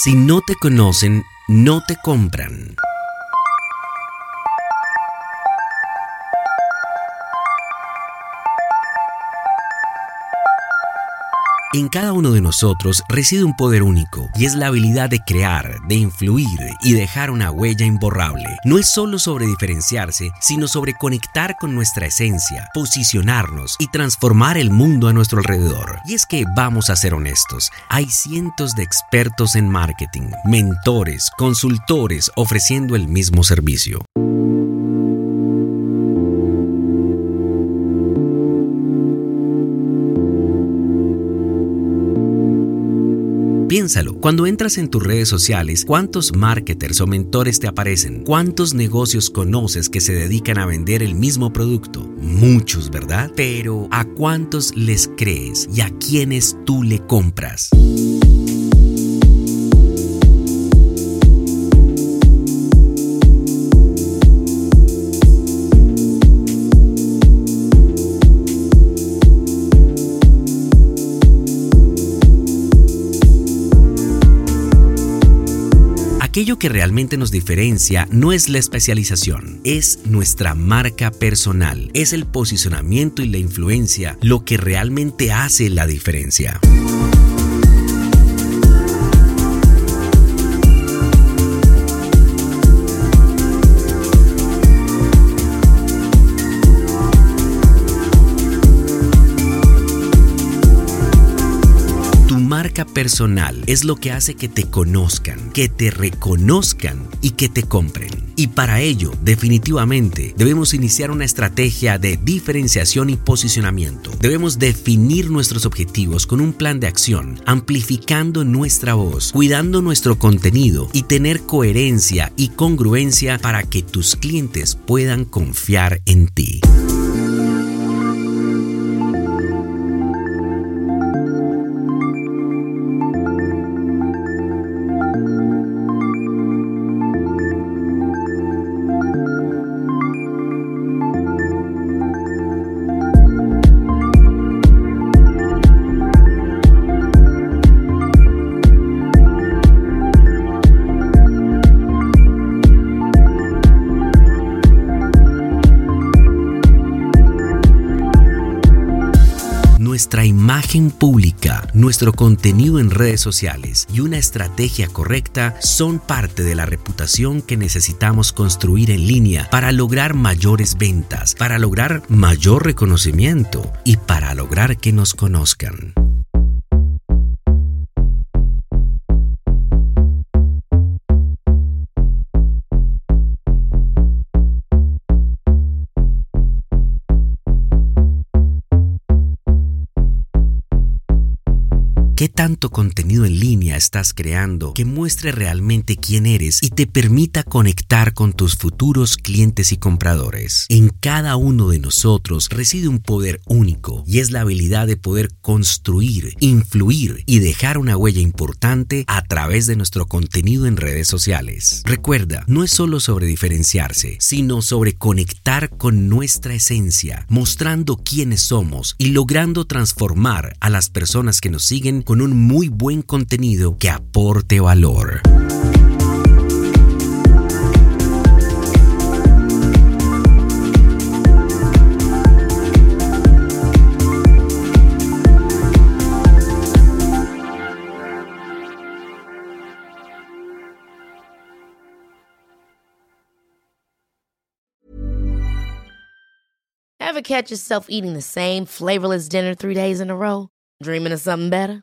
Si no te conocen, no te compran. En cada uno de nosotros reside un poder único y es la habilidad de crear, de influir y dejar una huella imborrable. No es solo sobre diferenciarse, sino sobre conectar con nuestra esencia, posicionarnos y transformar el mundo a nuestro alrededor. Y es que vamos a ser honestos, hay cientos de expertos en marketing, mentores, consultores ofreciendo el mismo servicio. Cuando entras en tus redes sociales, ¿cuántos marketers o mentores te aparecen? ¿Cuántos negocios conoces que se dedican a vender el mismo producto? Muchos, ¿verdad? Pero ¿a cuántos les crees y a quiénes tú le compras? Aquello que realmente nos diferencia no es la especialización, es nuestra marca personal, es el posicionamiento y la influencia lo que realmente hace la diferencia. Personal es lo que hace que te conozcan, que te reconozcan y que te compren. Y para ello, definitivamente, debemos iniciar una estrategia de diferenciación y posicionamiento. Debemos definir nuestros objetivos con un plan de acción, amplificando nuestra voz, cuidando nuestro contenido y tener coherencia y congruencia para que tus clientes puedan confiar en ti. Nuestra imagen pública, nuestro contenido en redes sociales y una estrategia correcta son parte de la reputación que necesitamos construir en línea para lograr mayores ventas, para lograr mayor reconocimiento y para lograr que nos conozcan. ¿Qué tanto contenido en línea estás creando que muestre realmente quién eres y te permita conectar con tus futuros clientes y compradores? En cada uno de nosotros reside un poder único y es la habilidad de poder construir, influir y dejar una huella importante a través de nuestro contenido en redes sociales. Recuerda, no es solo sobre diferenciarse, sino sobre conectar con nuestra esencia, mostrando quiénes somos y logrando transformar a las personas que nos siguen con un muy buen contenido que aporte valor. Ever catch yourself eating the same flavorless dinner three days in a row? Dreaming of something better?